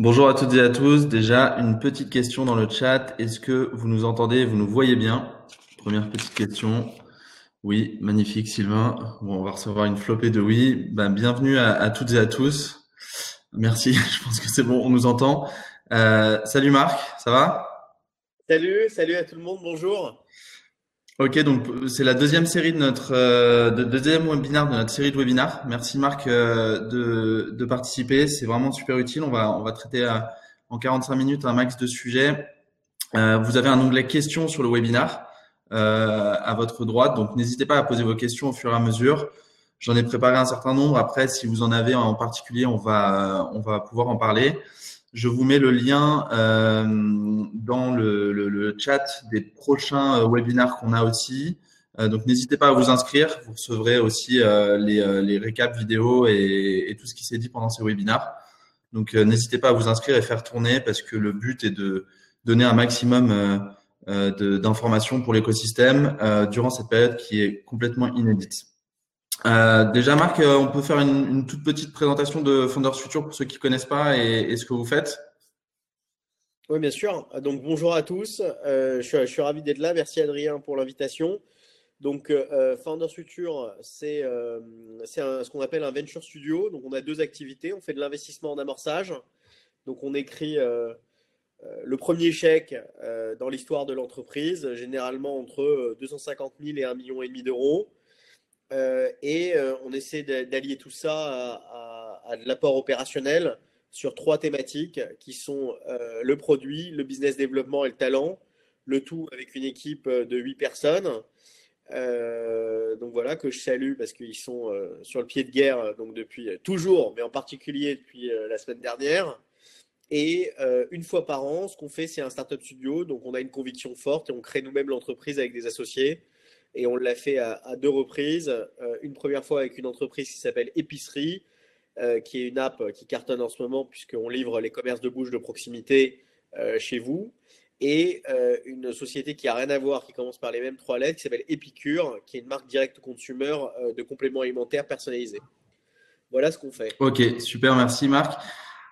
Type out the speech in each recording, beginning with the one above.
Bonjour à toutes et à tous. Déjà, une petite question dans le chat. Est-ce que vous nous entendez, vous nous voyez bien? Première petite question. Oui, magnifique Sylvain. Bon, on va recevoir une flopée de oui. Ben, bienvenue à, toutes et à tous. Merci, je pense que c'est bon, on nous entend. Euh, salut Marc, ça va? Salut, salut à tout le monde, bonjour. Ok, donc c'est la deuxième série de notre euh, deuxième webinaire de notre série de webinaires. Merci Marc euh, de, de participer, c'est vraiment super utile. On va on va traiter euh, en 45 minutes un max de sujets. vous avez un onglet questions sur le webinaire à votre droite, donc n'hésitez pas à poser vos questions au fur et à mesure. J'en ai préparé un certain nombre. Après, si vous en avez en particulier, on va on va pouvoir en parler. Je vous mets le lien euh, dans le, chat des prochains euh, webinaires qu'on a aussi. Euh, donc n'hésitez pas à vous inscrire. Vous recevrez aussi les, les récaps vidéo et, et, tout ce qui s'est dit pendant ces webinaires. Donc n'hésitez pas à vous inscrire et faire tourner parce que le but est de donner un maximum d'informations pour l'écosystème durant cette période qui est complètement inédite. Euh, déjà, Marc, euh, on peut faire une, toute petite présentation de Founders Future pour ceux qui ne connaissent pas et, ce que vous faites Oui, bien sûr. Donc, bonjour à tous. Euh, je, suis, je, ravi d'être là. Merci, Adrien, pour l'invitation. Donc, Founders Future, c'est ce qu'on appelle un venture studio. Donc, on a deux activités. On fait de l'investissement en amorçage. Donc, on écrit le premier chèque dans l'histoire de l'entreprise, généralement entre 250 000 et 1,5 million d'euros. Euh, et euh, on essaie d'allier tout ça à, de l'apport opérationnel sur trois thématiques qui sont euh, le produit, le business développement et le talent, le tout avec une équipe de huit personnes. Donc voilà que je salue parce qu'ils sont sur le pied de guerre donc depuis toujours, mais en particulier depuis la semaine dernière. Et une fois par an, ce qu'on fait, c'est un startup studio. Donc on a une conviction forte et on crée nous-mêmes l'entreprise avec des associés. Et on l'a fait à, deux reprises. Euh, une première fois avec une entreprise qui s'appelle Épicerie, euh, qui est une app qui cartonne en ce moment puisqu'on livre les commerces de bouche de proximité euh, chez vous. Et une société qui a rien à voir, qui commence par les mêmes trois lettres, qui s'appelle Epicure, qui est une marque direct consumer de compléments alimentaires personnalisés. Voilà ce qu'on fait. Ok, super, merci Marc.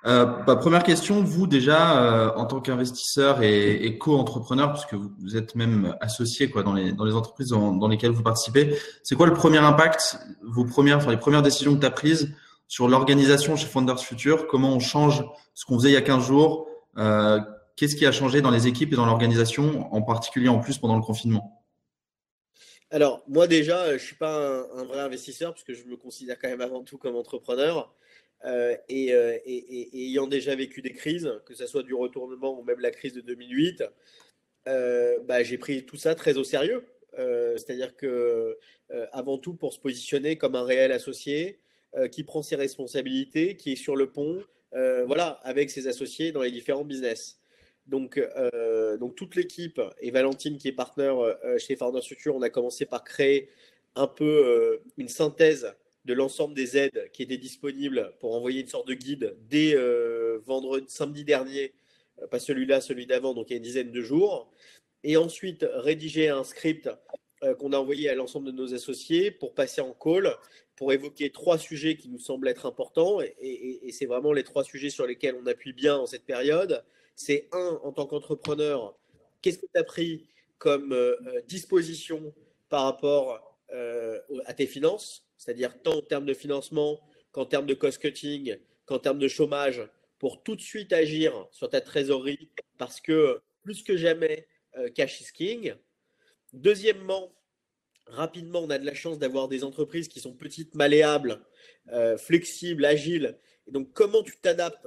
Euh, bah, première question, vous déjà euh, en tant qu'investisseur et, co-entrepreneur, puisque vous, êtes même associé quoi dans les entreprises dans, lesquelles vous participez, c'est quoi le premier impact, vos premières, enfin les premières décisions que tu as prises sur l'organisation chez Founders Future? Comment on change ce qu'on faisait il y a 15 jours? Euh, Qu'est-ce qui a changé dans les équipes et dans l'organisation, en particulier en plus pendant le confinement? Alors moi déjà, je suis pas un vrai investisseur puisque je me considère quand même avant tout comme entrepreneur. Euh, et, euh, et, ayant déjà vécu des crises, que ce soit du retournement ou même la crise de 2008, euh, bah, j'ai pris tout ça très au sérieux. C'est-à-dire que, avant tout, pour se positionner comme un réel associé qui prend ses responsabilités, qui est sur le pont, voilà, avec ses associés dans les différents business. Donc, donc toute l'équipe et Valentine qui est partenaire chez Founders Future, on a commencé par créer un peu une synthèse de l'ensemble des aides qui étaient disponibles pour envoyer une sorte de guide dès euh, vendredi, samedi dernier, euh, pas celui-là, celui d'avant, donc il y a une dizaine de jours. Et ensuite, rédiger un script euh, qu'on a envoyé à l'ensemble de nos associés pour passer en call, pour évoquer trois sujets qui nous semblent être importants. Et, c'est vraiment les trois sujets sur lesquels on appuie bien en cette période. C'est un, en tant qu'entrepreneur, qu'est-ce que tu as pris comme disposition par rapport euh, à tes finances c'est-à-dire tant en termes de financement qu'en termes de cost-cutting, qu'en termes de chômage, pour tout de suite agir sur ta trésorerie, parce que plus que jamais, euh, cash is king. Deuxièmement, rapidement, on a de la chance d'avoir des entreprises qui sont petites, malléables, euh, flexibles, agiles. Et donc, comment tu t'adaptes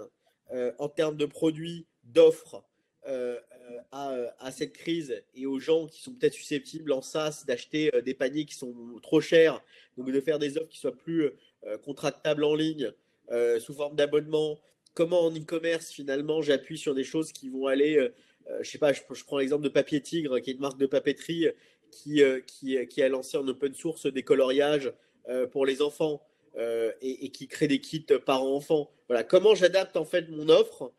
en termes de produits, d'offres euh, à, à, cette crise et aux gens qui sont peut-être susceptibles en SaaS d'acheter euh, des paniers qui sont trop chers, donc de faire des offres qui soient plus euh, contractables en ligne sous forme d'abonnement. Comment en e-commerce finalement j'appuie sur des choses qui vont aller, je sais pas, je, prends l'exemple de Papier Tigre qui est une marque de papeterie qui, qui, a lancé en open source des coloriages pour les enfants. Euh, et, et, qui crée des kits parents-enfants. Voilà, comment j'adapte en fait mon offre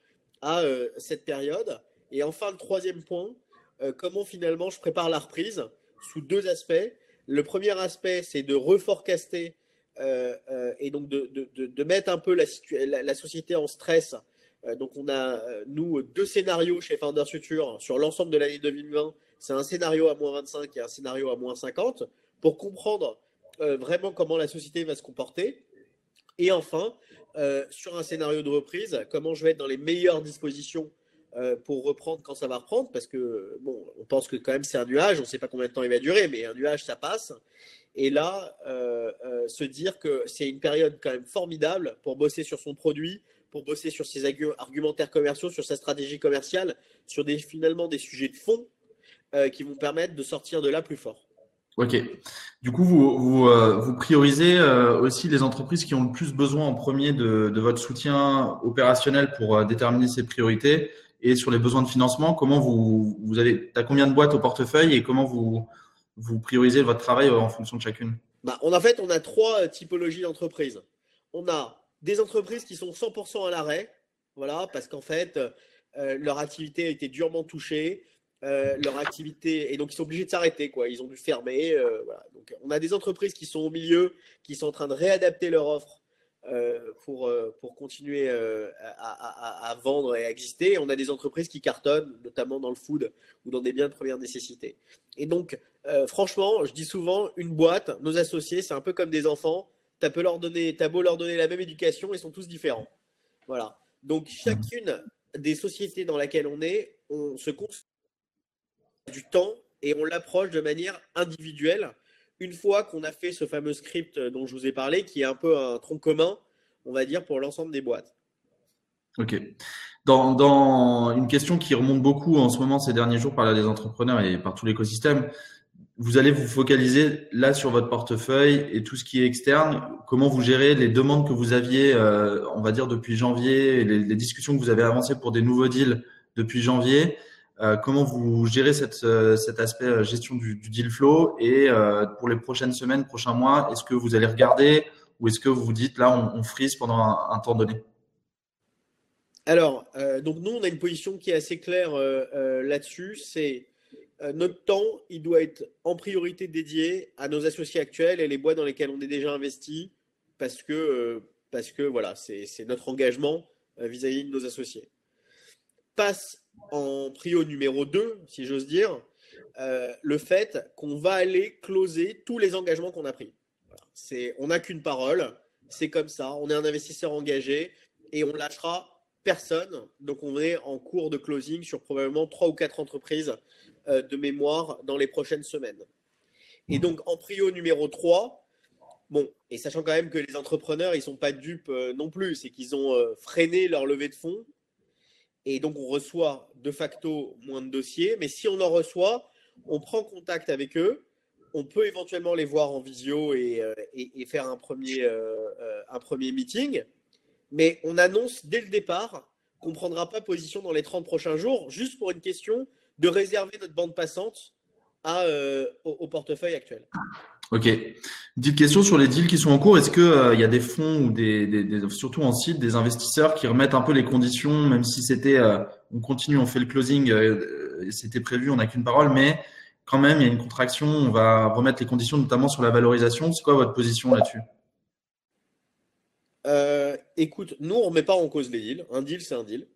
à euh, cette période? Et enfin, le troisième point, euh, comment finalement je prépare la reprise sous deux aspects. Le premier aspect, c'est de reforecaster euh, euh, et donc de, mettre un peu la, société en stress donc, on a, nous, deux scénarios chez Founders Future sur l'ensemble de l'année 2020. C'est un scénario à moins 25 et un scénario à moins 50 pour comprendre vraiment comment la société va se comporter. Et enfin, sur un scénario de reprise, comment je vais être dans les meilleures dispositions euh, pour reprendre quand ça va reprendre, parce que bon, on pense que quand même c'est un nuage, on ne sait pas combien de temps il va durer, mais un nuage ça passe. Et là, euh, euh, se dire que c'est une période quand même formidable pour bosser sur son produit, pour bosser sur ses argumentaires commerciaux, sur sa stratégie commerciale, sur des, finalement des sujets de fond qui vont permettre de sortir de là plus fort. Ok. Du coup, vous, vous, priorisez aussi les entreprises qui ont le plus besoin en premier de, de votre soutien opérationnel pour déterminer ces priorités et sur les besoins de financement, comment vous, vous avez, as combien de boîtes au portefeuille et comment vous, vous priorisez votre travail en fonction de chacune? Bah, on, En fait, on a trois typologies d'entreprises. On a des entreprises qui sont 100% à l'arrêt, voilà, parce qu'en fait, euh, leur activité a été durement touchée, euh, leur activité, et donc ils sont obligés de s'arrêter, quoi. Ils ont dû fermer. Euh. Donc, on a des entreprises qui sont au milieu, qui sont en train de réadapter leur offre euh, pour, euh, pour continuer euh, à, vendre et à exister. On a des entreprises qui cartonnent, notamment dans le food ou dans des biens de première nécessité. Et donc, franchement, je dis souvent, une boîte, nos associés, c'est un peu comme des enfants. Tu as, leur donner, as beau leur donner la même éducation, ils sont tous différents. Voilà. Donc, chacune des sociétés dans laquelle on est, on se concentre du temps et on l'approche de manière individuelle une fois qu'on a fait ce fameux script dont je vous ai parlé, qui est un peu un tronc commun, on va dire, pour l'ensemble des boîtes. Ok. Dans, une question qui remonte beaucoup en ce moment, ces derniers jours, par là des entrepreneurs et par tout l'écosystème, vous allez vous focaliser là sur votre portefeuille et tout ce qui est externe. Comment vous gérez les demandes que vous aviez, euh, on va dire, depuis janvier, les, discussions que vous avez avancées pour des nouveaux deals depuis janvier? euh, comment vous gérez euh, cet aspect euh, gestion du, deal flow et pour les prochaines semaines, prochains mois, est-ce que vous allez regarder ou est-ce que vous vous dites là on, on frise pendant un, temps donné? Alors, donc nous on a une position qui est assez claire là-dessus, c'est notre temps, il doit être en priorité dédié à nos associés actuels et les boîtes dans lesquelles on est déjà investi parce que, parce que voilà, c'est notre engagement vis-à-vis -vis de nos associés. Passe en prio numéro 2, si j'ose dire, euh, le fait qu'on va aller closer tous les engagements qu'on a pris. C'est, on n'a qu'une parole, c'est comme ça, on est un investisseur engagé et on lâchera personne. Donc on est en cours de closing sur probablement trois ou quatre entreprises euh, de mémoire dans les prochaines semaines. Et donc en prio numéro 3, bon, et sachant quand même que les entrepreneurs, ils ne sont pas dupes euh, non plus, c'est qu'ils ont freiné leur levée de fonds et donc on reçoit de facto moins de dossiers. Mais si on en reçoit, on prend contact avec eux. On peut éventuellement les voir en visio et, euh, faire un premier, euh, euh, un premier meeting. Mais on annonce dès le départ qu'on ne prendra pas position dans les 30 prochains jours, juste pour une question de réserver notre bande passante au portefeuille actuel. Ok. Une petite question sur les deals qui sont en cours. Est-ce qu'il euh, y a des fonds ou des, surtout en site, des investisseurs qui remettent un peu les conditions, même si c'était, euh, on continue, on fait le closing, euh, c'était prévu, on n'a qu'une parole, mais quand même, il y a une contraction, on va remettre les conditions, notamment sur la valorisation. C'est quoi votre position là-dessus? Écoute, nous, on ne remet pas en cause les deals. Un deal, c'est un deal.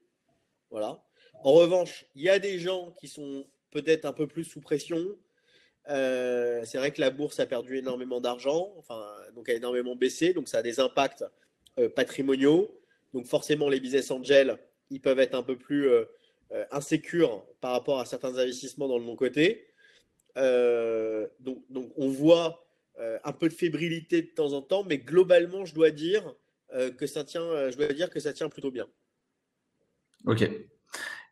Voilà. En revanche, il y a des gens qui sont peut-être un peu plus sous pression, euh, c'est vrai que la bourse a perdu énormément d'argent, enfin, donc a énormément baissé, donc ça a des impacts euh, patrimoniaux. Donc forcément, les business angels, ils peuvent être un peu plus euh, insécures par rapport à certains investissements dans le non côté. donc, donc on voit un peu de fébrilité de temps en temps, mais globalement, je dois dire que ça tient, je dois dire que ça tient plutôt bien. Ok.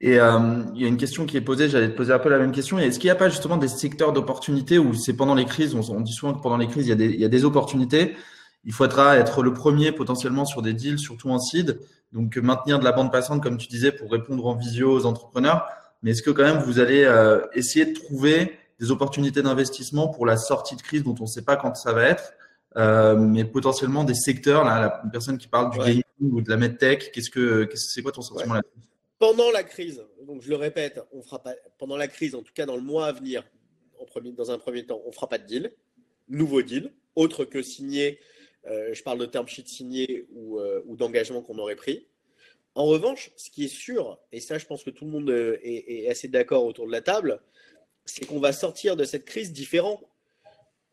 Et euh, il y a une question qui est posée, j'allais te poser un peu la même question. Est-ce qu'il n'y a pas justement des secteurs d'opportunités où c'est pendant les crises, on, dit souvent que pendant les crises, il y, a des, il y a des opportunités. Il faudra être le premier potentiellement sur des deals, surtout en seed. Donc maintenir de la bande passante, comme tu disais, pour répondre en visio aux entrepreneurs. Mais est-ce que quand même vous allez euh, essayer de trouver des opportunités d'investissement pour la sortie de crise dont on ne sait pas quand ça va être, euh, mais potentiellement des secteurs, là, la personne qui parle du gaming ou de la medtech, qu'est-ce que c'est quoi ton sentiment là-dessus? Pendant la crise, donc je le répète, on fera pas, pendant la crise, en tout cas dans le mois à venir, dans un premier temps, on ne fera pas de deal, nouveau deal, autre que signé, euh, je parle de term sheet signé ou, euh, d'engagement qu'on aurait pris. En revanche, ce qui est sûr, et ça je pense que tout le monde est, assez d'accord autour de la table, c'est qu'on va sortir de cette crise différent.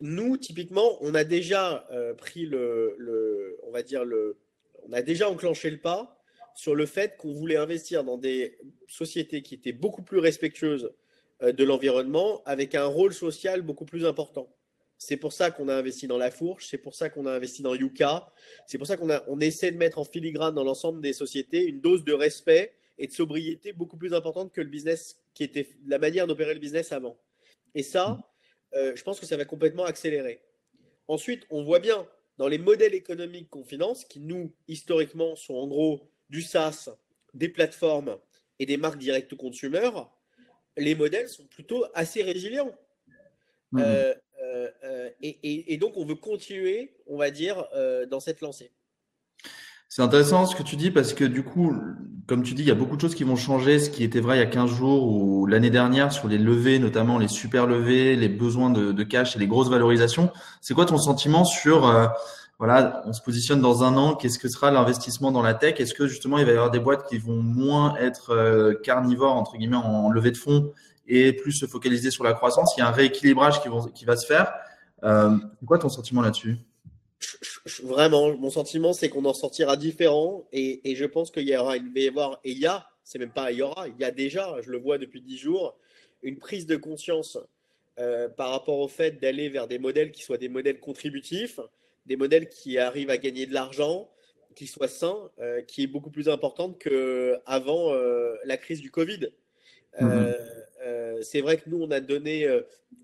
Nous, typiquement, on a déjà pris le, on va dire le, on a déjà enclenché le pas sur le fait qu'on voulait investir dans des sociétés qui étaient beaucoup plus respectueuses euh, de l'environnement, avec un rôle social beaucoup plus important. C'est pour ça qu'on a investi dans La Fourche, c'est pour ça qu'on a investi dans Yuka, c'est pour ça qu'on on essaie de mettre en filigrane dans l'ensemble des sociétés une dose de respect et de sobriété beaucoup plus importante que le business, qui était la manière d'opérer le business avant. Et ça, euh, je pense que ça va complètement accélérer. Ensuite, on voit bien dans les modèles économiques qu'on finance, qui nous, historiquement, sont en gros du SaaS, des plateformes et des marques direct consumer, les modèles sont plutôt assez résilients. Mmh. Euh, euh, euh, et, donc, on veut continuer, on va dire, dans cette lancée. C'est intéressant ce que tu dis parce que du coup, comme tu dis, il y a beaucoup de choses qui vont changer. Ce qui était vrai il y a 15 jours ou l'année dernière sur les levées, notamment les super levées, les besoins de, de cash et les grosses valorisations. C'est quoi ton sentiment sur voilà, on se positionne dans un an, qu'est-ce que sera l'investissement dans la tech? Est-ce que justement il va y avoir des boîtes qui vont moins être euh, carnivores entre guillemets en levée de fonds et plus se focaliser sur la croissance? Il y a un rééquilibrage qui, va se faire. Euh, quoi ton sentiment là-dessus? Vraiment, mon sentiment c'est qu'on en sortira différent et, je pense qu'il y aura une va y avoir et il y a, c'est même pas il y aura, il y a déjà, je le vois depuis dix jours, une prise de conscience euh, par rapport au fait d'aller vers des modèles qui soient des modèles contributifs des modèles qui arrivent à gagner de l'argent, qui soient sains, euh, qui est beaucoup plus importante qu'avant euh, la crise du Covid. Euh, mhm. c'est vrai que nous, on a donné,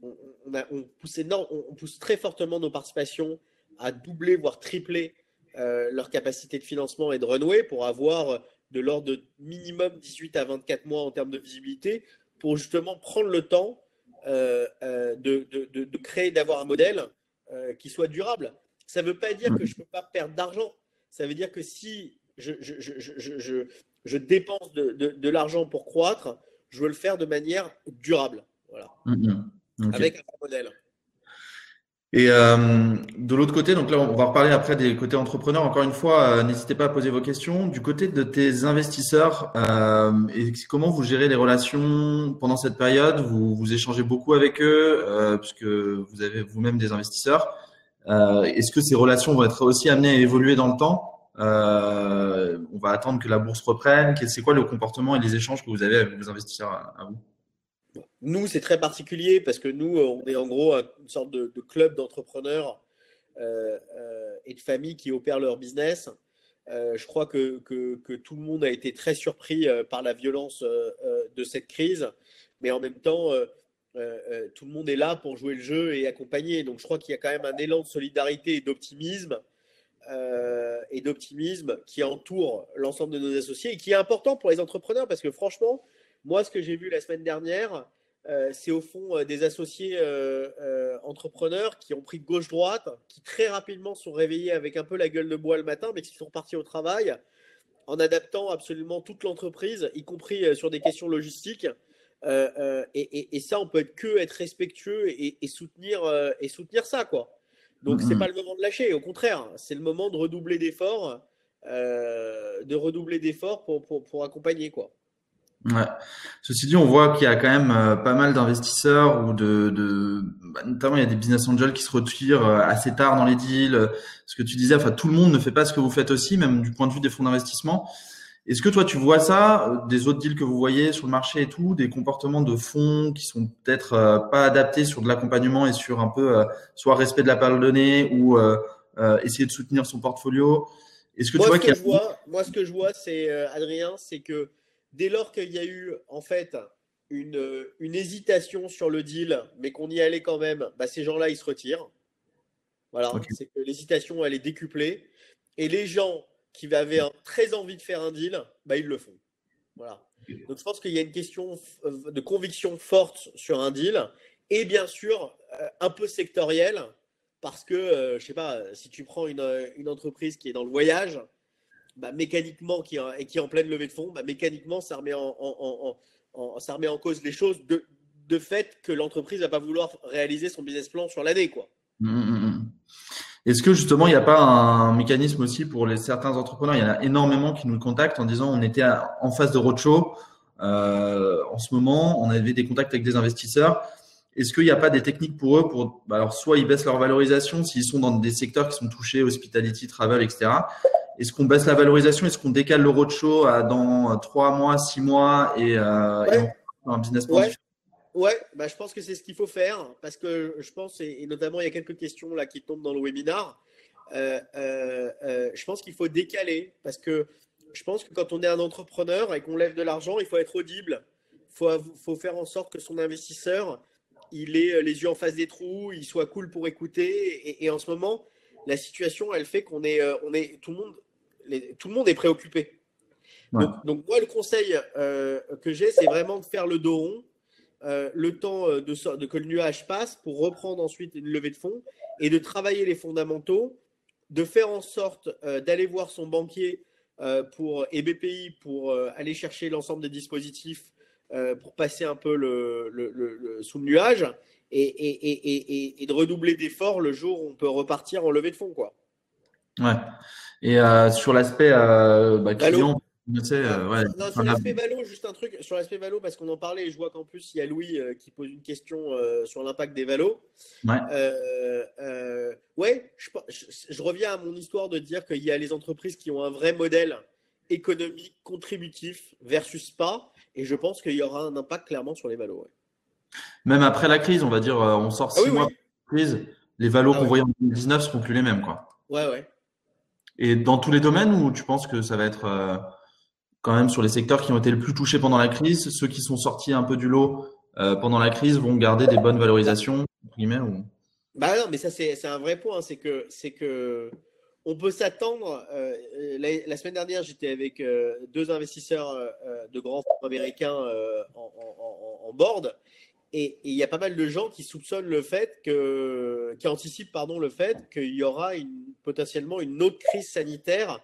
on, a, on, pousse on, pousse très fortement nos participations à doubler, voire tripler leur capacité de financement et de renouer pour avoir de l'ordre de minimum 18 à 24 mois en termes de visibilité pour justement prendre le temps de, de, de, créer, d'avoir un modèle qui soit durable. Ça ne veut pas dire que je ne peux pas perdre d'argent. Ça veut dire que si je, je, je, je dépense de, de, l'argent pour croître, je veux le faire de manière durable. Voilà. Mm-hmm. Avec un modèle. Et euh, de l'autre côté, donc là, on va reparler après des côtés entrepreneurs. Encore une fois, euh, n'hésitez pas à poser vos questions. Du côté de tes investisseurs, euh, et comment vous gérez les relations pendant cette période? Vous, vous échangez beaucoup avec eux, puisque vous avez vous-même des investisseurs. Euh, est-ce que ces relations vont être aussi amenées à évoluer dans le temps? Euh, On va attendre que la bourse reprenne. C'est quoi le comportement et les échanges que vous avez avec vos investisseurs à, vous? Nous, c'est très particulier parce que nous, on est en gros une sorte de, club d'entrepreneurs euh, et de familles qui opèrent leur business. je crois que, que, tout le monde a été très surpris par la violence de cette crise, mais en même temps, euh, euh, tout le monde est là pour jouer le jeu et accompagner. Donc je crois qu'il y a quand même un élan de solidarité et d'optimisme euh, et d'optimisme qui entoure l'ensemble de nos associés et qui est important pour les entrepreneurs parce que franchement, moi ce que j'ai vu la semaine dernière, c'est au fond des associés entrepreneurs qui ont pris gauche-droite, qui très rapidement sont réveillés avec un peu la gueule de bois le matin, mais qui sont partis au travail en adaptant absolument toute l'entreprise, y compris sur des questions logistiques, euh, euh, et, ça, on peut être que être respectueux et, soutenir, euh, et soutenir ça, quoi. Donc, c'est pas le moment de lâcher. Au contraire, c'est le moment de redoubler d'efforts, de redoubler d'efforts pour, pour, pour, accompagner, quoi. Ouais. Ceci dit, on voit qu'il y a quand même pas mal d'investisseurs ou de, de bah, notamment il y a des business angels qui se retirent assez tard dans les deals. Ce que tu disais, enfin tout le monde ne fait pas ce que vous faites aussi, même du point de vue des fonds d'investissement. Est-ce que toi, tu vois ça, euh, des autres deals que vous voyez sur le marché et tout, des comportements de fonds qui sont peut-être euh, pas adaptés sur de l'accompagnement et sur un peu euh, soit respect de la parole donnée ou essayer de soutenir son portfolio? Est-ce que moi, tu vois, qu'il vois Moi, ce que je vois, c'est Adrien, c'est que dès lors qu'il y a eu en fait une, une hésitation sur le deal, mais qu'on y allait quand même, bah, ces gens-là, ils se retirent. Voilà, c'est que l'hésitation, elle est décuplée. Et les gens qui avaient très envie de faire un deal, bah, ils le font. Voilà. Donc je pense qu'il y a une question euh, de conviction forte sur un deal et bien sûr euh, un peu sectoriel parce que, euh, je sais pas, si tu prends une, entreprise qui est dans le voyage, bah, mécaniquement, qui, et qui est en pleine levée de fonds, bah, mécaniquement, ça remet en, ça remet en cause les choses de, de fait que l'entreprise va pas vouloir réaliser son business plan sur l'année. quoi. Mmh, mmh, mmh. Est-ce que justement, il n'y a pas un mécanisme aussi pour les certains entrepreneurs? Il y en a énormément qui nous contactent en disant on était en phase de roadshow euh, en ce moment, on avait des contacts avec des investisseurs. Est-ce qu'il n'y a pas des techniques pour eux pour bah alors soit ils baissent leur valorisation s'ils sont dans des secteurs qui sont touchés, hospitality, travel, etc. Est-ce qu'on baisse la valorisation? Est-ce qu'on décale le roadshow à dans trois mois, six mois et, euh, un business plan Ouais, bah, je pense que c'est ce qu'il faut faire parce que je pense, et, notamment il y a quelques questions là qui tombent dans le webinar, euh, euh, euh, je pense qu'il faut décaler parce que je pense que quand on est un entrepreneur et qu'on lève de l'argent, il faut être audible. Il faut, faut, faire en sorte que son investisseur, il ait les yeux en face des trous, il soit cool pour écouter. Et, en ce moment, la situation, elle fait qu'on est, on est, tout le monde, tout le monde est préoccupé. Donc, donc, moi, le conseil que j'ai, c'est vraiment de faire le dos rond euh, le temps euh, de, que le nuage passe pour reprendre ensuite une levée de fonds et de travailler les fondamentaux, de faire en sorte euh, d'aller voir son banquier pour, et BPI pour aller chercher l'ensemble des dispositifs pour passer un peu le, sous le nuage et, de redoubler d'efforts le jour où on peut repartir en levée de fonds. Quoi. Ouais. Et sur l'aspect bah, client, euh, sur l'aspect Valo, juste un truc sur l'aspect Valo, parce qu'on en parlait, et je vois qu'en plus, il y a Louis euh, qui pose une question euh, sur l'impact des Valos. Ouais, ouais je, reviens à mon histoire de dire qu'il y a les entreprises qui ont un vrai modèle économique contributif versus pas, et je pense qu'il y aura un impact clairement sur les Valos. Même après la crise, on va dire, on sort ah six mois de crise, les Valos ah qu'on voyait en 2019 seront plus les mêmes. Quoi. Ouais, ouais. Et dans tous les domaines, ou tu penses que ça va être quand même sur les secteurs qui ont été le plus touchés pendant la crise. Ceux qui sont sortis un peu du lot euh, pendant la crise vont garder des bonnes valorisations, ou... Bah non, mais ça c'est un vrai point, c'est que c'est que on peut s'attendre. Euh, la, semaine dernière, j'étais avec euh, deux investisseurs de grands fonds américains en, board, et il y a pas mal de gens qui soupçonnent le fait que, qui anticipent pardon le fait qu'il y aura potentiellement une autre crise sanitaire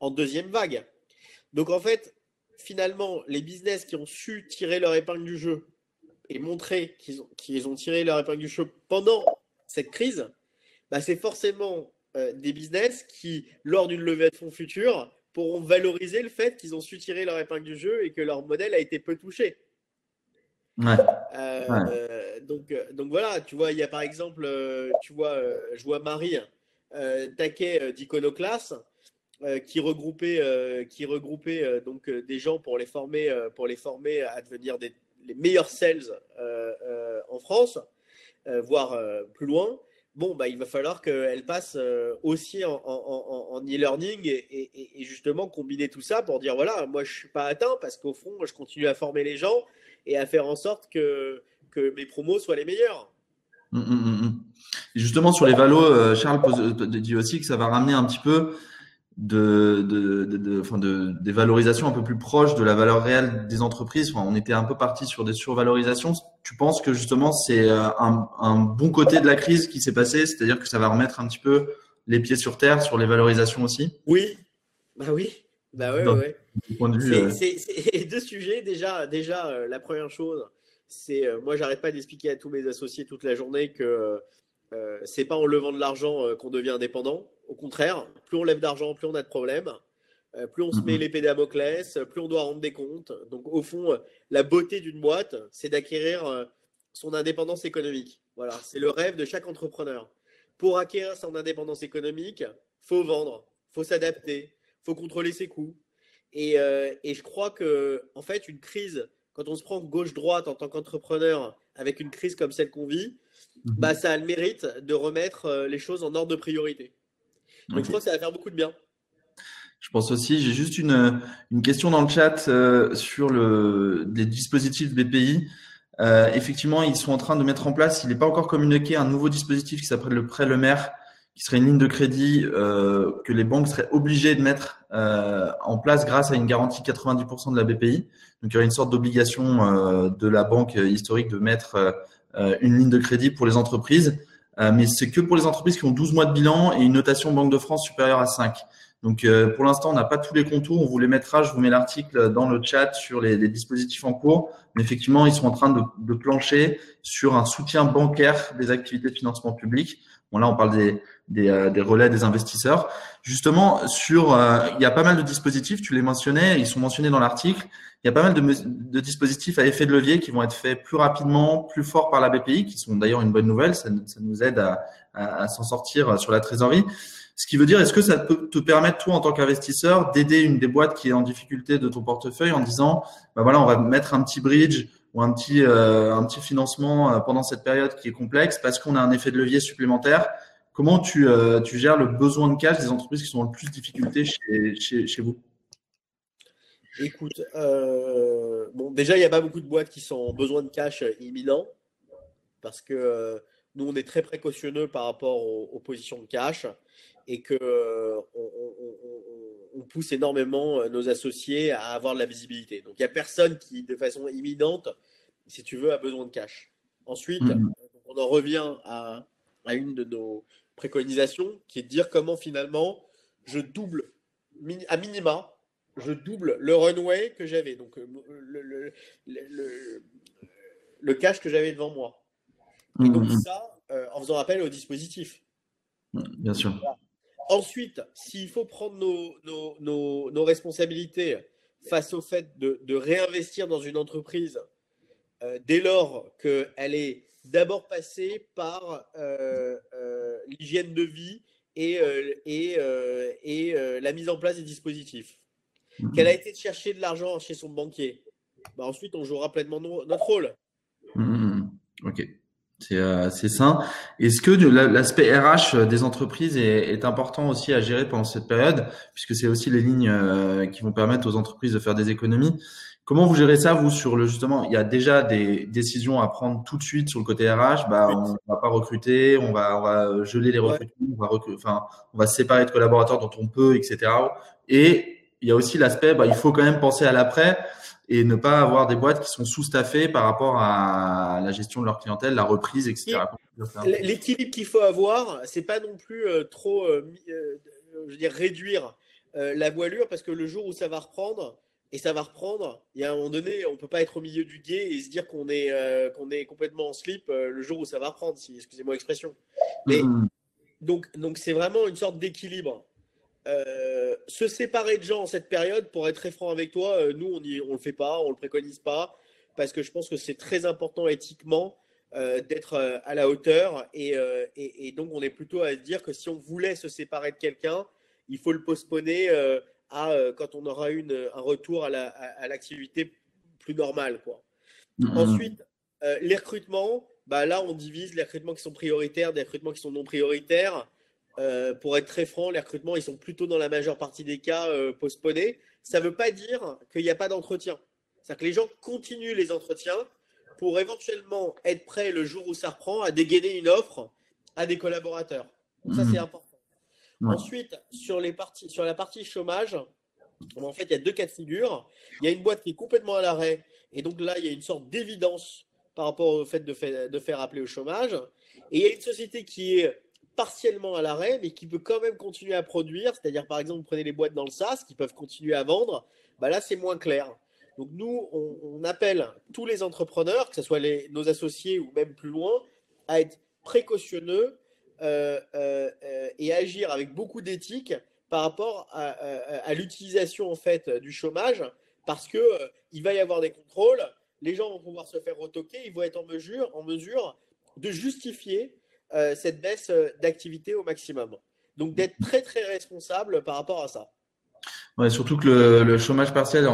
en deuxième vague. Donc en fait, finalement, les business qui ont su tirer leur épingle du jeu et montrer qu'ils ont, ont, tiré leur épingle du jeu pendant cette crise, bah, c'est forcément euh, des business qui, lors d'une levée de fonds future, pourront valoriser le fait qu'ils ont su tirer leur épingle du jeu et que leur modèle a été peu touché. Euh, donc, euh, donc voilà, tu vois, il y a par exemple, tu vois, je vois Marie Taquet d'Iconoclass euh, qui regroupait, euh, qui regroupait euh, donc des gens pour les former, pour les former à devenir les meilleurs sales en France, voire plus loin. Bon, bah, il va falloir qu'elle passe aussi en, e-learning et, justement combiner tout ça pour dire voilà, moi je suis pas atteint parce qu'au fond, je continue à former les gens et à faire en sorte que, que mes promos soient les meilleurs. Hum, hum, hum, justement, sur les valos, Charles dit aussi que ça va ramener un petit peu de, de, de, enfin de, des valorisations un peu plus proches de la valeur réelle des entreprises. Enfin, on était un peu parti sur des survalorisations. Tu penses que justement c'est euh, un, un bon côté de la crise qui s'est passé, c'est-à-dire que ça va remettre un petit peu les pieds sur terre sur les valorisations aussi? Oui, bah oui, bah ouais, ouais. Euh, c'est deux sujets déjà. Déjà, euh, la première chose, c'est moi j'arrête pas d'expliquer à tous mes associés toute la journée que euh, c'est pas en levant de l'argent euh, qu'on devient indépendant. Au contraire, plus on lève d'argent, plus on a de problèmes. Euh, plus on se met l'épée Damoclès, plus on doit rendre des comptes. Donc, au fond, la beauté d'une boîte, c'est d'acquérir son indépendance économique. Voilà, c'est le rêve de chaque entrepreneur. Pour acquérir son indépendance économique, faut vendre, faut s'adapter, faut contrôler ses coûts. Et, et, je crois que, en fait, une crise, quand on se prend gauche-droite en tant qu'entrepreneur, avec une crise comme celle qu'on vit, Mhm. Bah, ça a le mérite de remettre euh, les choses en ordre de priorité. Donc je crois que ça va faire beaucoup de bien. Je pense aussi, j'ai juste une, une, question dans le chat euh, sur le, les dispositifs BPI. Euh, effectivement, ils sont en train de mettre en place, il n'est pas encore communiqué, un nouveau dispositif qui s'appelle le prêt le maire, qui serait une ligne de crédit euh, que les banques seraient obligées de mettre euh, en place grâce à une garantie 90% de la BPI. Donc il y aurait une sorte d'obligation de la banque historique de mettre euh, une ligne de crédit pour les entreprises, euh, mais c'est que pour les entreprises qui ont 12 mois de bilan et une notation Banque de France supérieure à 5. Donc euh, pour l'instant, on n'a pas tous les contours. On vous les mettra. Je vous mets l'article dans le chat sur les, les, dispositifs en cours. Mais effectivement, ils sont en train de, de, plancher sur un soutien bancaire des activités de financement public. Bon là, on parle des, des, euh, des relais des investisseurs. Justement, sur, euh, il y a pas mal de dispositifs. Tu les mentionnais. Ils sont mentionnés dans l'article. Il y a pas mal de, de, dispositifs à effet de levier qui vont être faits plus rapidement, plus fort par la BPI, qui sont d'ailleurs une bonne nouvelle. Ça, nous aide à, à, à s'en sortir sur la trésorerie. Ce qui veut dire, est-ce que ça peut te permettre, toi, en tant qu'investisseur, d'aider une des boîtes qui est en difficulté de ton portefeuille en disant, bah voilà, on va mettre un petit bridge ou un petit, euh, un petit financement euh, pendant cette période qui est complexe parce qu'on a un effet de levier supplémentaire. Comment tu, euh, tu gères le besoin de cash des entreprises qui sont le plus difficulté chez, chez, chez vous? Écoute, euh, bon, déjà, il n'y a pas beaucoup de boîtes qui sont en besoin de cash imminent parce que nous, on est très précautionneux par rapport aux, aux positions de cash et que euh, on, on, on, pousse énormément euh, nos associés à avoir de la visibilité. Donc il n'y a personne qui, de façon imminente, si tu veux, a besoin de cash. Ensuite, mmh. on en revient à, à, une de nos préconisations, qui est de dire comment finalement je double, à minima, je double le runway que j'avais, donc euh, le, le, le, le, cash que j'avais devant moi. Et donc mmh. ça, euh, en faisant appel au dispositif. Bien sûr. Voilà. Ensuite, s'il faut prendre nos, nos, nos, nos, responsabilités face au fait de, de réinvestir dans une entreprise euh, dès lors qu'elle est d'abord passée par euh, euh, l'hygiène de vie et, euh, et, et la mise en place des dispositifs, mmh. qu'elle a été chercher de l'argent chez son banquier, bah ensuite on jouera pleinement no notre rôle. Mmh. Ok. C'est euh, sain. Est-ce que l'aspect RH des entreprises est, est, important aussi à gérer pendant cette période, puisque c'est aussi les lignes euh, qui vont permettre aux entreprises de faire des économies? Comment vous gérez ça, vous, sur le justement Il y a déjà des décisions à prendre tout de suite sur le côté RH. Bah, on va pas recruter, on va, on va geler les recrutements, on va, enfin, on va se séparer de collaborateurs dont on peut, etc. Et il y a aussi l'aspect, bah, il faut quand même penser à l'après et ne pas avoir des boîtes qui sont sous-staffées par rapport à la gestion de leur clientèle, la reprise, etc. L'équilibre qu'il faut avoir, c'est pas non plus euh, trop, euh, euh, je veux dire, réduire euh, la voilure parce que le jour où ça va reprendre, et ça va reprendre, il y a un moment donné, on peut pas être au milieu du guet et se dire qu'on est, qu'on est complètement en slip le jour où ça va reprendre, si, excusez-moi l'expression. Mais mmh. donc, donc c'est vraiment une sorte d'équilibre. Euh, se séparer de gens en cette période, pour être très franc avec toi, euh, nous, on ne on le fait pas, on le préconise pas, parce que je pense que c'est très important éthiquement euh, d'être à la hauteur. Et, et, et, donc, on est plutôt à dire que si on voulait se séparer de quelqu'un, il faut le postponer à quand on aura une, un retour à l'activité la, à plus normale. Quoi. Mmh. Ensuite, les recrutements, bah là, on divise les recrutements qui sont prioritaires des recrutements qui sont non prioritaires. Euh, pour être très franc, les recrutements, ils sont plutôt dans la majeure partie des cas euh, postponés. Ça ne veut pas dire qu'il n'y a pas d'entretien. C'est-à-dire que les gens continuent les entretiens pour éventuellement être prêts le jour où ça reprend à dégainer une offre à des collaborateurs. Donc ça, mmh. c'est important. Ouais. Ensuite, sur, les parties, sur la partie chômage, en fait, il y a deux cas de figure. Il y a une boîte qui est complètement à l'arrêt. Et donc là, il y a une sorte d'évidence par rapport au fait de, fait de faire appeler au chômage. Et il y a une société qui est partiellement à l'arrêt, mais qui peut quand même continuer à produire. C'est-à-dire, par exemple, prenez les boîtes dans le SAS qui peuvent continuer à vendre. Bah là, c'est moins clair. Donc, nous, on, appelle tous les entrepreneurs, que ce soit les, nos associés ou même plus loin, à être précautionneux euh, euh, euh, et agir avec beaucoup d'éthique par rapport à, l'utilisation en fait du chômage, parce que il va y avoir des contrôles, les gens vont pouvoir se faire retoquer, ils vont être en mesure, en mesure de justifier euh, cette baisse euh, d'activité au maximum. Donc d'être très très responsable par rapport à ça. Surtout que le, chômage partiel,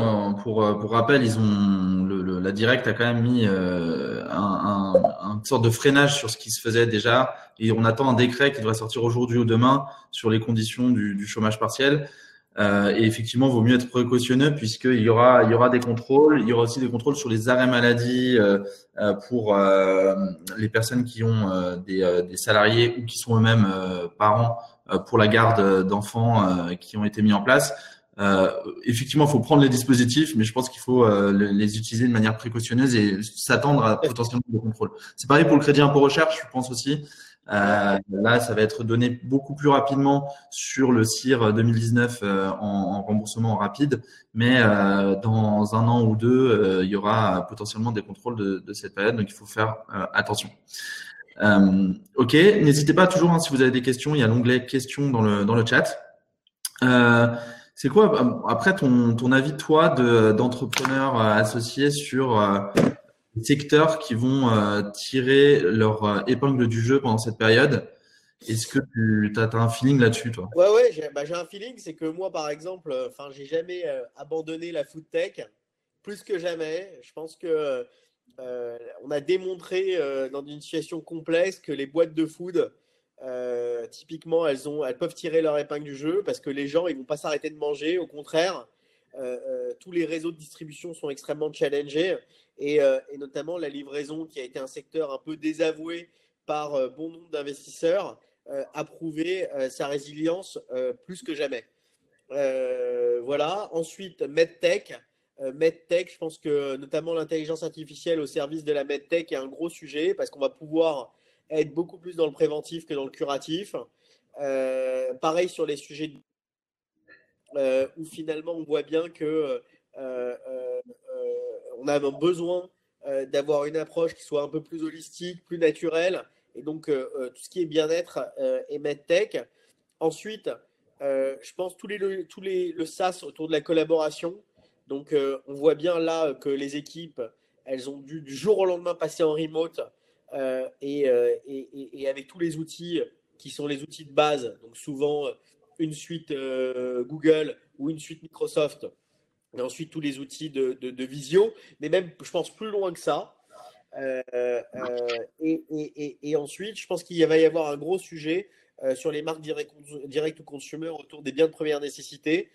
pour, pour rappel, ils ont la Direct a quand même mis euh, un, un, une sorte de freinage sur ce qui se faisait déjà, et on attend un décret qui devrait sortir aujourd'hui ou demain sur les conditions du chômage partiel. Euh, et effectivement, il vaut mieux être précautionneux puisqu'il y aura, il y aura des contrôles. Il y aura aussi des contrôles sur les arrêts maladie euh, euh pour euh, les personnes qui ont euh, des, des, salariés ou qui sont eux-mêmes parents pour la garde d'enfants qui ont été mis en place. effectivement, il faut prendre les dispositifs, mais je pense qu'il faut les utiliser de manière précautionneuse et s'attendre à potentiellement des contrôles. C'est pareil pour le crédit impôt recherche, je pense aussi. Euh, là, ça va être donné beaucoup plus rapidement sur le CIR 2019 euh, en, en, remboursement rapide, mais euh, dans un an ou deux, il y aura potentiellement des contrôles de, de, cette période, donc il faut faire attention. ok, n'hésitez pas toujours hein, si vous avez des questions, il y a l'onglet questions dans le dans le chat. c'est quoi après ton, ton avis toi d'entrepreneur associé sur secteurs qui vont euh, tirer leur euh, épingle du jeu pendant cette période. Est-ce que tu as, un feeling là-dessus, toi? Ouais, ouais, j'ai bah, un feeling. C'est que moi, par exemple, euh, enfin, j'ai jamais abandonné la food tech, plus que jamais. Je pense que on a démontré dans une situation complexe que les boîtes de food, typiquement, elles, ont, elles peuvent tirer leur épingle du jeu parce que les gens, ils vont pas s'arrêter de manger. Au contraire, tous les réseaux de distribution sont extrêmement challengés euh, et, notamment la livraison, qui a été un secteur un peu désavoué par euh, bon nombre d'investisseurs, euh, a prouvé sa résilience plus que jamais. voilà. Ensuite, MedTech. MedTech, je pense que notamment l'intelligence artificielle au service de la MedTech est un gros sujet parce qu'on va pouvoir être beaucoup plus dans le préventif que dans le curatif. pareil sur les sujets où finalement on voit bien que on a besoin euh, d'avoir une approche qui soit un peu plus holistique, plus naturelle, et donc euh, euh, tout ce qui est bien-être et medtech. Ensuite, je pense tous les, tous les le SaaS autour de la collaboration. Donc, on voit bien là que les équipes, elles ont dû du jour au lendemain passer en remote et, et, avec tous les outils qui sont les outils de base, donc souvent une suite Google ou une suite Microsoft, et ensuite tous les outils de, de, visio, mais même, je pense, plus loin que ça. Euh, euh, et, et, et, ensuite, je pense qu'il va y avoir un gros sujet euh, sur les marques direct, direct to consumer autour des biens de première nécessité,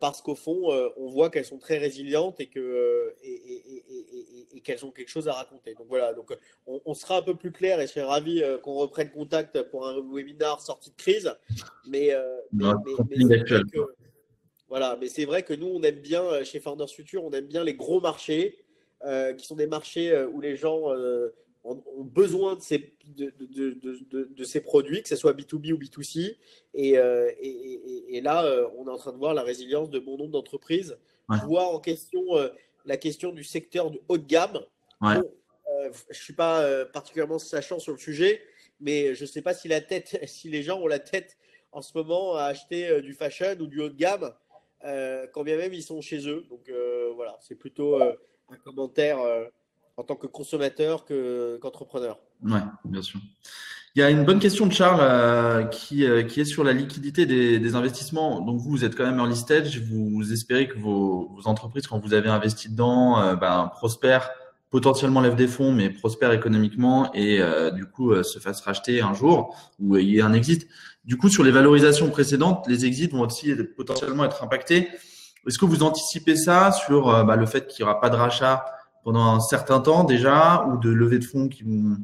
parce qu'au fond, on voit qu'elles sont très résilientes et que et, qu'elles ont quelque chose à raconter. Donc voilà, donc on, sera un peu plus clair et je serais ravi qu'on reprenne contact pour un webinaire sortie de crise. Mais, mais, mais, voilà, mais c'est vrai que nous, on aime bien, euh, chez Founders Future, on aime bien les gros marchés, euh, qui sont des marchés euh, où les gens ont, besoin de ces, de, de, de, ces produits, que ce soit B2B ou B2C. Et, et, et, là, on est en train de voir la résilience de bon nombre d'entreprises, voir en question la question du secteur du haut de gamme. je ne suis pas particulièrement sachant sur le sujet, mais je ne sais pas si, la tête, si les gens ont la tête en ce moment à acheter du fashion ou du haut de gamme. Euh, quand bien même ils sont chez eux. Donc euh, voilà, c'est plutôt euh, un commentaire en tant que consommateur qu'entrepreneur. ouais, bien sûr. Il y a une bonne question de Charles qui, qui est sur la liquidité des, des, investissements. Donc vous, vous êtes quand même early stage, vous, espérez que vos, vos, entreprises, quand vous avez investi dedans, ben, prospèrent, potentiellement lèvent des fonds, mais prospèrent économiquement et du coup se fassent racheter un jour ou il un exit. Du coup, sur les valorisations précédentes, les exits vont aussi potentiellement être impactés. Est-ce que vous anticipez ça sur euh, bah, le fait qu'il n'y aura pas de rachat pendant un certain temps déjà ou de levée de fonds qui vont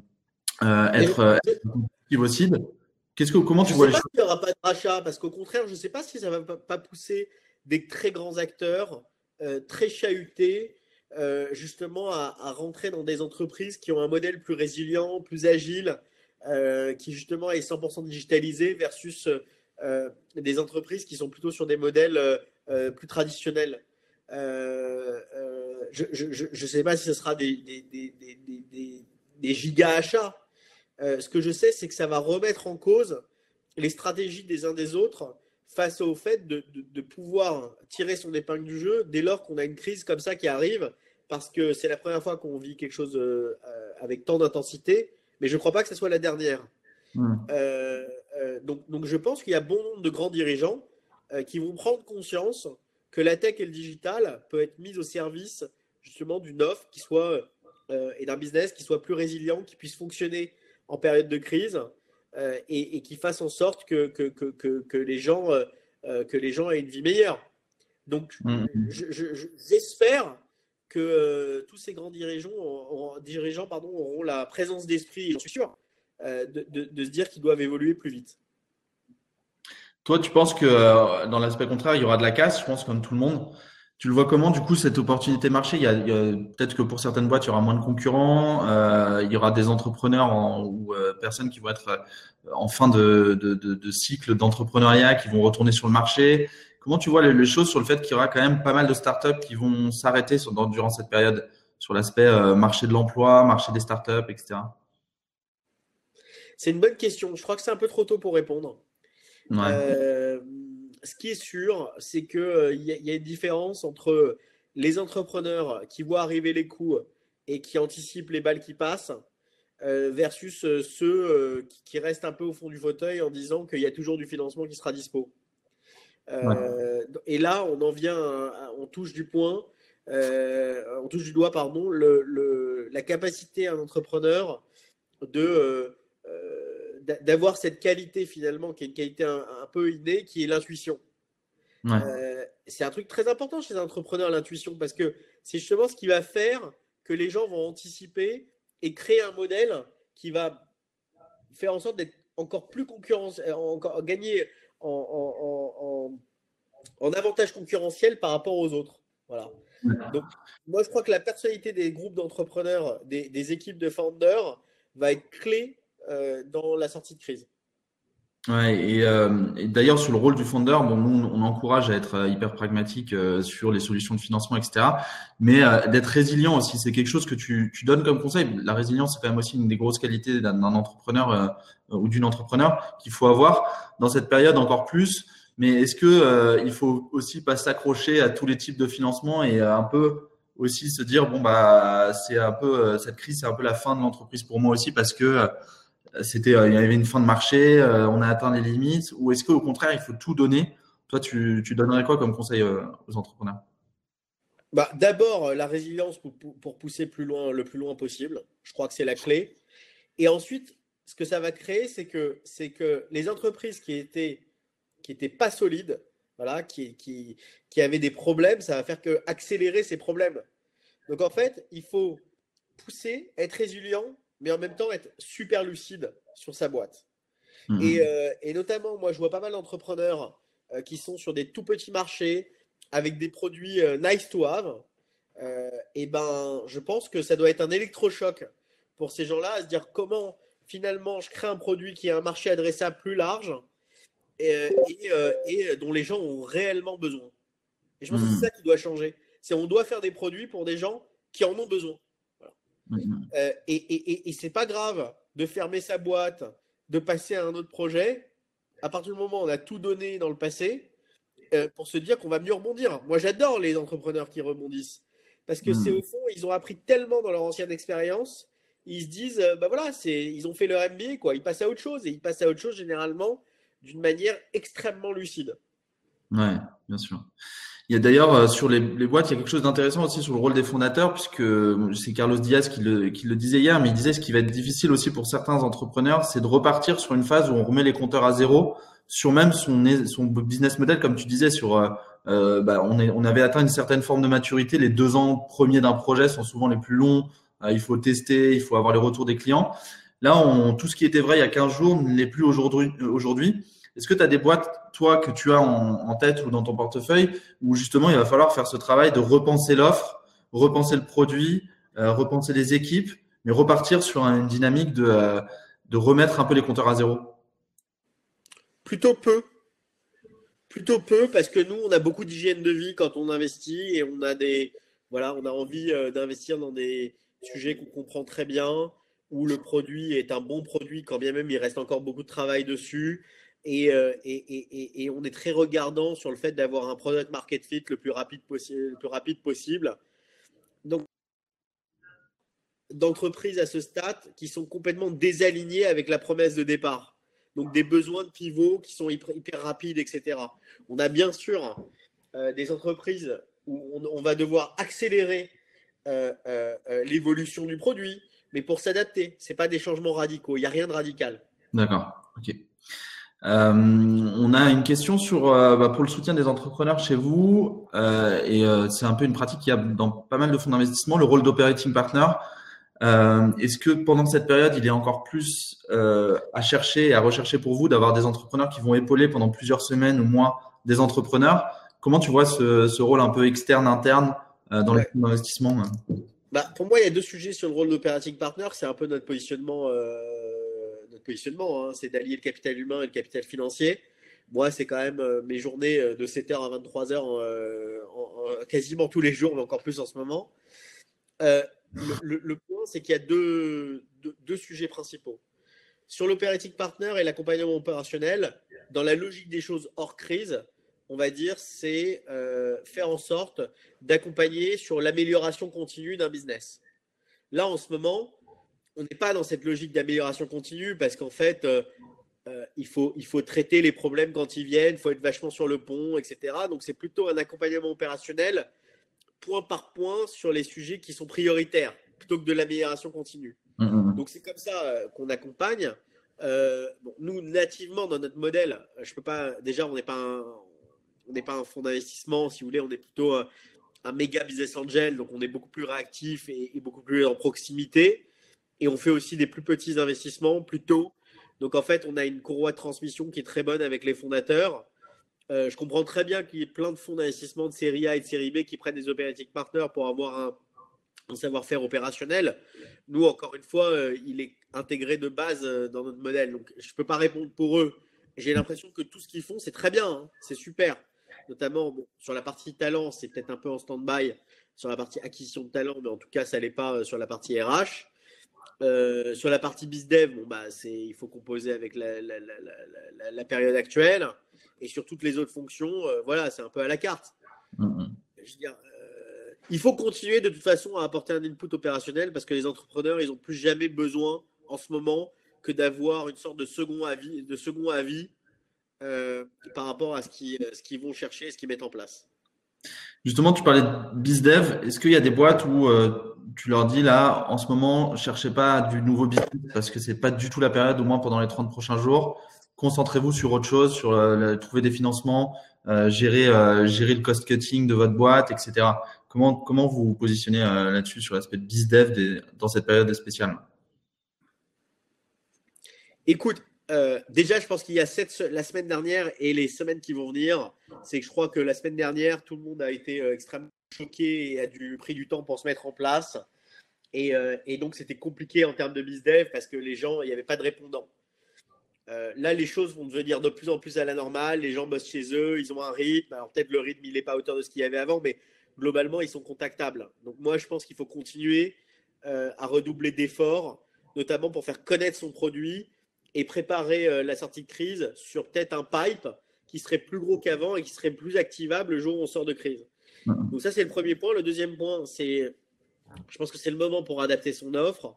euh, être, euh, possibles Qu'est-ce que comment tu vois les choses? Il n'y aura pas de rachat parce qu'au contraire, je ne sais pas si ça va pas pousser des très grands acteurs très chahutés justement à, à, rentrer dans des entreprises qui ont un modèle plus résilient, plus agile, euh, qui justement est 100% digitalisé versus euh, des entreprises qui sont plutôt sur des modèles euh, plus traditionnels. Je ne sais pas si ce sera des, des, des, des, giga achats. ce que je sais, c'est que ça va remettre en cause les stratégies des uns des autres face au fait de, de, de pouvoir tirer son épingle du jeu dès lors qu'on a une crise comme ça qui arrive, parce que c'est la première fois qu'on vit quelque chose avec tant d'intensité mais je ne crois pas que ce soit la dernière. Hmm. Euh, euh, donc, donc, je pense qu'il y a bon nombre de grands dirigeants euh, qui vont prendre conscience que la tech et le digital peut être mis au service justement d'une offre qui soit et d'un business qui soit plus résilient, qui puisse fonctionner en période de crise et, qui fasse en sorte que, que, que, que les gens, que les gens aient une vie meilleure. Donc, hmm. j'espère que euh, tous ces grands dirigeants, auront, dirigeants pardon, auront la présence d'esprit, j'en suis sûr, euh, de, de, se dire qu'ils doivent évoluer plus vite. Toi, tu penses que euh, dans l'aspect contraire, il y aura de la casse, je pense, comme tout le monde. Tu le vois comment, du coup, cette opportunité marché? Il y a, Peut-être que pour certaines boîtes, il y aura moins de concurrents, euh, il y aura des entrepreneurs ou euh, personnes qui vont être euh, en fin de, de, de, de cycle d'entrepreneuriat, qui vont retourner sur le marché. Comment tu vois les, choses sur le fait qu'il y aura quand même pas mal de startups qui vont s'arrêter durant cette période sur l'aspect euh, marché de l'emploi, marché des startups, etc. C'est une bonne question. Je crois que c'est un peu trop tôt pour répondre. Ouais ce qui est sûr, c'est qu'il euh, y, y, a une différence entre les entrepreneurs qui voient arriver les coups et qui anticipent les balles qui passent euh, versus euh, ceux qui, restent un peu au fond du fauteuil en disant qu'il y a toujours du financement qui sera dispo. Et là, on en vient, on touche du point, on touche du doigt, pardon, le, la capacité à un entrepreneur de d'avoir cette qualité finalement, qui est une qualité un, peu innée, qui est l'intuition. Euh, c'est un truc très important chez les entrepreneurs, l'intuition, parce que c'est justement ce qui va faire que les gens vont anticiper et créer un modèle qui va faire en sorte d'être encore plus concurrentiel, euh, encore gagner en, en, avantage concurrentiel par rapport aux autres. Voilà. Donc, moi, je crois que la personnalité des groupes d'entrepreneurs, des, des, équipes de founders, va être clé dans la sortie de crise. Ouais, et, euh, et d'ailleurs sur le rôle du fondeur, bon, nous on encourage à être euh, hyper pragmatique sur les solutions de financement, etc. Mais d'être résilient aussi, c'est quelque chose que tu, tu, donnes comme conseil. La résilience, c'est quand même aussi une des grosses qualités d'un entrepreneur ou d'une entrepreneur qu'il faut avoir dans cette période encore plus. Mais est-ce que il faut aussi pas s'accrocher à tous les types de financement et un peu aussi se dire bon bah c'est un peu cette crise, c'est un peu la fin de l'entreprise pour moi aussi parce que c'était euh, il y avait une fin de marché, euh, on a atteint les limites, ou est-ce qu'au contraire il faut tout donner? Toi, tu, tu donnerais quoi comme conseil euh, aux entrepreneurs? Bah, D'abord, la résilience pour, pour, pousser plus loin, le plus loin possible. Je crois que c'est la clé. Et ensuite, ce que ça va créer, c'est que, que les entreprises qui étaient, qui étaient pas solides, voilà, qui, qui, qui avaient des problèmes, ça va faire que accélérer ces problèmes. Donc en fait, il faut pousser, être résilient mais en même temps être super lucide sur sa boîte. Mhm. Euh, et, notamment, moi, je vois pas mal d'entrepreneurs euh, qui sont sur des tout petits marchés avec des produits euh, nice to have. et ben, je pense que ça doit être un électrochoc pour ces gens-là à se dire comment finalement je crée un produit qui a un marché adressable plus large et, et, dont les gens ont réellement besoin. Et je pense que c'est mhm. ça qui doit changer. C'est on doit faire des produits pour des gens qui en ont besoin. Euh, et, et, et, c'est pas grave de fermer sa boîte, de passer à un autre projet. À partir du moment où on a tout donné dans le passé, euh, pour se dire qu'on va mieux rebondir. Moi, j'adore les entrepreneurs qui rebondissent. Parce que c'est mm. au fond, ils ont appris tellement dans leur ancienne expérience, ils se disent, euh, bah voilà, c'est, ils ont fait leur MBA, quoi. Ils passent à autre chose et ils passent à autre chose généralement d'une manière extrêmement lucide. Ouais, bien sûr. Il y a d'ailleurs euh, sur les, les, boîtes, il y a quelque chose d'intéressant aussi sur le rôle des fondateurs, puisque euh, c'est Carlos Diaz qui le, qui le disait hier, mais il disait ce qui va être difficile aussi pour certains entrepreneurs, c'est de repartir sur une phase où on remet les compteurs à zéro sur même son, son business model, comme tu disais, sur euh, euh bah, on, est, on avait atteint une certaine forme de maturité. Les deux ans premiers d'un projet sont souvent les plus longs. il faut tester, il faut avoir les retours des clients. Là, on, tout ce qui était vrai il y a 15 jours ne l'est plus aujourd'hui. Aujourd'hui. Est-ce que tu as des boîtes, toi, que tu as en, tête ou dans ton portefeuille, où justement il va falloir faire ce travail de repenser l'offre, repenser le produit, euh, repenser les équipes, mais repartir sur une dynamique de, euh, de remettre un peu les compteurs à zéro? Plutôt peu. Plutôt peu, parce que nous, on a beaucoup d'hygiène de vie quand on investit et on a des, voilà, on a envie euh, d'investir dans des sujets qu'on comprend très bien, où le produit est un bon produit, quand bien même il reste encore beaucoup de travail dessus, euh, et, on est très regardant sur le fait d'avoir un product market fit le plus rapide, possible, le plus rapide possible. Donc, d'entreprises à ce stade qui sont complètement désalignées avec la promesse de départ. Donc, des besoins de pivot qui sont hyper, rapides, etc. On a bien sûr euh, des entreprises où on, va devoir accélérer euh, l'évolution du produit, mais pour s'adapter. Ce pas des changements radicaux. Il n'y a rien de radical. D'accord. OK. Euh, on a une question sur euh, bah, pour le soutien des entrepreneurs chez vous euh, et c'est un peu une pratique qui a dans pas mal de fonds d'investissement le rôle d'operating partner. Est-ce que pendant cette période, il est encore plus à chercher et à rechercher pour vous d'avoir des entrepreneurs qui vont épauler pendant plusieurs semaines ou mois des entrepreneurs? Comment tu vois ce, rôle un peu externe, interne dans les fonds d'investissement bah, Pour moi, il y a deux sujets sur le rôle d'operating partner. C'est un peu notre positionnement, notre positionnement hein. c'est d'allier le capital humain et le capital financier. Moi, c'est quand même mes journées de 7h à 23h quasiment tous les jours, mais encore plus en ce moment. le, point, c'est qu'il y a deux, deux sujets principaux. Sur l'operating partner et l'accompagnement opérationnel, dans la logique des choses hors crise, on va dire, c'est euh, faire en sorte d'accompagner sur l'amélioration continue d'un business. Là, en ce moment, on n'est pas dans cette logique d'amélioration continue parce qu'en fait, euh, euh, il, faut, il faut traiter les problèmes quand ils viennent, il faut être vachement sur le pont, etc. Donc, c'est plutôt un accompagnement opérationnel point par point sur les sujets qui sont prioritaires plutôt que de l'amélioration continue. Mmh, mmh, mmh. Donc c'est comme ça euh, qu'on accompagne. Euh, nous, nativement, dans notre modèle, je peux pas. Déjà, on n'est pas un, on n'est pas un fonds d'investissement, si vous voulez, on est plutôt un méga business angel, donc on est beaucoup plus réactif et, beaucoup plus en proximité. Et on fait aussi des plus petits investissements plus tôt. Donc en fait, on a une courroie de transmission qui est très bonne avec les fondateurs. je comprends très bien qu'il y ait plein de fonds d'investissement de série A et de série B qui prennent des operating partners pour avoir un, savoir-faire opérationnel. Nous, encore une fois, euh, il est intégré de base euh, dans notre modèle. Donc, je ne peux pas répondre pour eux. J'ai l'impression que tout ce qu'ils font, c'est très bien, hein. c'est super. Notamment sur la partie talent, c'est peut-être un peu en stand-by sur la partie acquisition de talent, mais en tout cas, ça n'est pas euh, sur la partie RH. Sur la partie BizDev, bon, bah, il faut composer avec la, la, période actuelle. Et sur toutes les autres fonctions, voilà, c'est un peu à la carte. Mm-hmm. Je veux dire, il faut continuer de toute façon à apporter un input opérationnel parce que les entrepreneurs, ils n'ont plus jamais besoin en ce moment que d'avoir une sorte de second avis, de second avis euh, par rapport à ce qu'ils vont chercher, ce qu'ils mettent en place. Justement, tu parlais de BizDev. Est-ce qu'il y a des boîtes où euh, tu leur dis là, en ce moment, cherchez pas du nouveau business parce que c'est pas du tout la période, au moins pendant les 30 prochains jours. Concentrez-vous sur autre chose, sur euh, trouver des financements, gérer, gérer le cost cutting de votre boîte, etc. Comment, comment vous vous positionnez euh, là-dessus sur l'aspect de BizDev dans cette période spéciale? Écoute, euh, déjà, je pense qu'il y a cette, la semaine dernière et les semaines qui vont venir, c'est que je crois que la semaine dernière, tout le monde a été euh, extrêmement choqué et a dû pris du temps pour se mettre en place. Et, et donc, c'était compliqué en termes de BizDev parce que les gens, il n'y avait pas de répondants. là, les choses vont devenir de plus en plus à la normale. Les gens bossent chez eux, ils ont un rythme. Alors, peut-être le rythme, il n'est pas à hauteur de ce qu'il y avait avant, mais globalement, ils sont contactables. Donc moi, je pense qu'il faut continuer euh, à redoubler d'efforts, notamment pour faire connaître son produit et préparer euh, la sortie de crise sur peut-être un pipe qui serait plus gros qu'avant et qui serait plus activable le jour où on sort de crise. Donc ça, c'est le premier point. Le deuxième point, c'est, je pense que c'est le moment pour adapter son offre.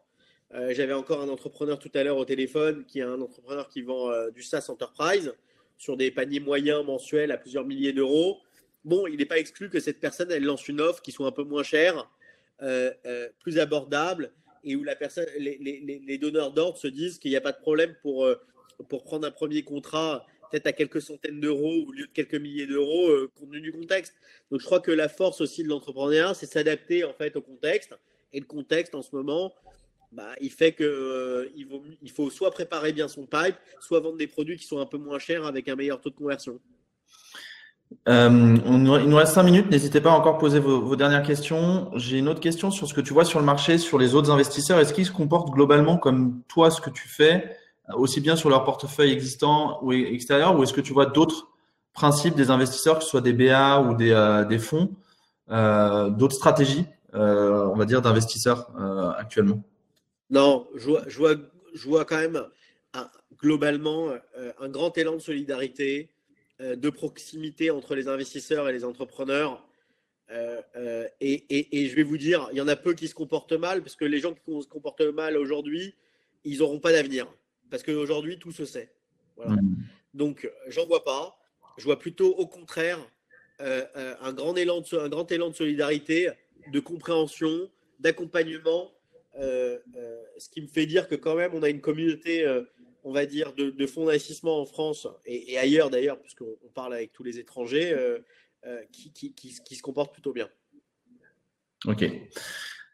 Euh, j'avais encore un entrepreneur tout à l'heure au téléphone qui est un entrepreneur qui vend du SaaS Enterprise sur des paniers moyens mensuels à plusieurs milliers d'euros bon, il n'est pas exclu que cette personne, elle lance une offre qui soit un peu moins chère, euh, euh, plus abordable, et où la personne, les, donneurs d'ordre se disent qu'il n'y a pas de problème pour, euh, pour prendre un premier contrat, peut-être à quelques centaines d'euros au lieu de quelques milliers d'euros, compte tenu du contexte. Donc, je crois que la force aussi de l'entrepreneuriat, c'est s'adapter en fait au contexte. Et le contexte en ce moment, bah, il fait qu'il il faut soit préparer bien son pipe, soit vendre des produits qui sont un peu moins chers avec un meilleur taux de conversion. Euh, il nous reste cinq minutes. N'hésitez pas à encore poser vos, dernières questions. J'ai une autre question sur ce que tu vois sur le marché, sur les autres investisseurs. Est-ce qu'ils se comportent globalement comme toi, ce que tu fais, aussi bien sur leur portefeuille existant ou extérieur, ou est-ce que tu vois d'autres principes des investisseurs, que ce soit des BA ou des, euh, fonds, euh, d'autres stratégies, on va dire, d'investisseurs actuellement? Non, je vois, quand même globalement un grand élan de solidarité euh, de proximité entre les investisseurs et les entrepreneurs. Euh, euh, et, je vais vous dire, il y en a peu qui se comportent mal, parce que les gens qui se comportent mal aujourd'hui, ils n'auront pas d'avenir. Parce qu'aujourd'hui, tout se sait. Mmh. Donc, j'en vois pas. Je vois plutôt, au contraire, un, grand élan de, un grand élan de solidarité, de compréhension, d'accompagnement. ce qui me fait dire que quand même, on a une communauté on va dire, de, fonds d'investissement en France et, ailleurs d'ailleurs, puisqu'on parle avec tous les étrangers, euh, euh, qui, se comportent plutôt bien. Ok.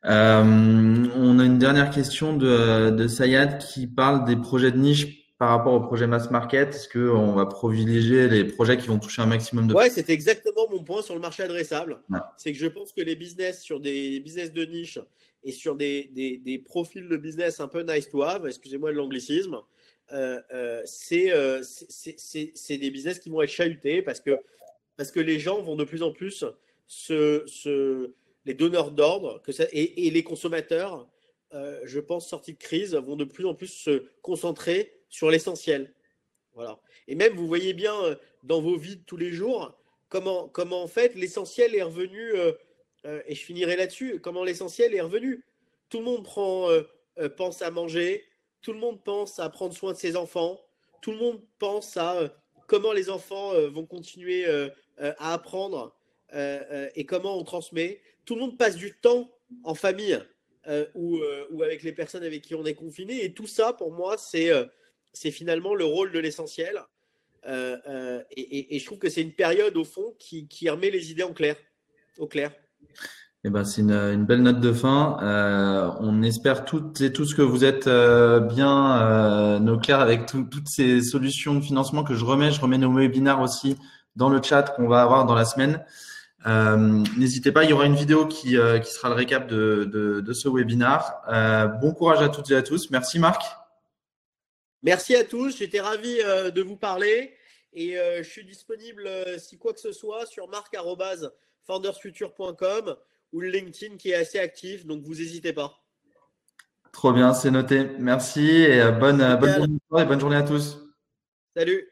Euh, on a une dernière question de, Sayad qui parle des projets de niche par rapport au projet mass market Est-ce qu'on va privilégier les projets qui vont toucher un maximum de Ouais, c'est exactement mon point sur le marché adressable. C'est que je pense que les business sur des business de niche et sur des, des, des profils de business un peu nice to have, excusez-moi de l'anglicisme, euh, euh, euh c'est des business qui vont être chahutés parce que, parce que les gens vont de plus en plus se, se les donneurs d'ordre et, les consommateurs euh, je pense, sortis de crise, vont de plus en plus se concentrer sur l'essentiel. Voilà. Et même, vous voyez bien euh, dans vos vies de tous les jours, comment, comment en fait l'essentiel est revenu, euh, et je finirai là-dessus, comment l'essentiel est revenu. Tout le monde prend, pense à manger, tout le monde pense à prendre soin de ses enfants, tout le monde pense à comment les enfants vont continuer à apprendre et comment on transmet. Tout le monde passe du temps en famille. Euh, euh, ou, avec les personnes avec qui on est confiné. Et tout ça, pour moi, c'est euh, finalement le rôle de l'essentiel. Et, je trouve que c'est une période, au fond, qui, remet les idées en clair, au clair. Eh ben, c'est une, belle note de fin. on espère toutes et tous que vous êtes bien au clair avec toutes ces solutions de financement que je remets. Je remets nos webinaires aussi dans le chat qu'on va avoir dans la semaine. Euh, n'hésitez pas, il y aura une vidéo qui, euh, qui sera le récap de, de, de ce webinar. Euh, bon courage à toutes et à tous. Merci Marc. Merci à tous. J'étais ravi de vous parler et je suis disponible si quoi que ce soit sur marc.foundersfuture.com ou le LinkedIn qui est assez actif, donc vous n'hésitez pas. Trop bien, c'est noté. Merci et bonne, bonne journée à tous. Salut.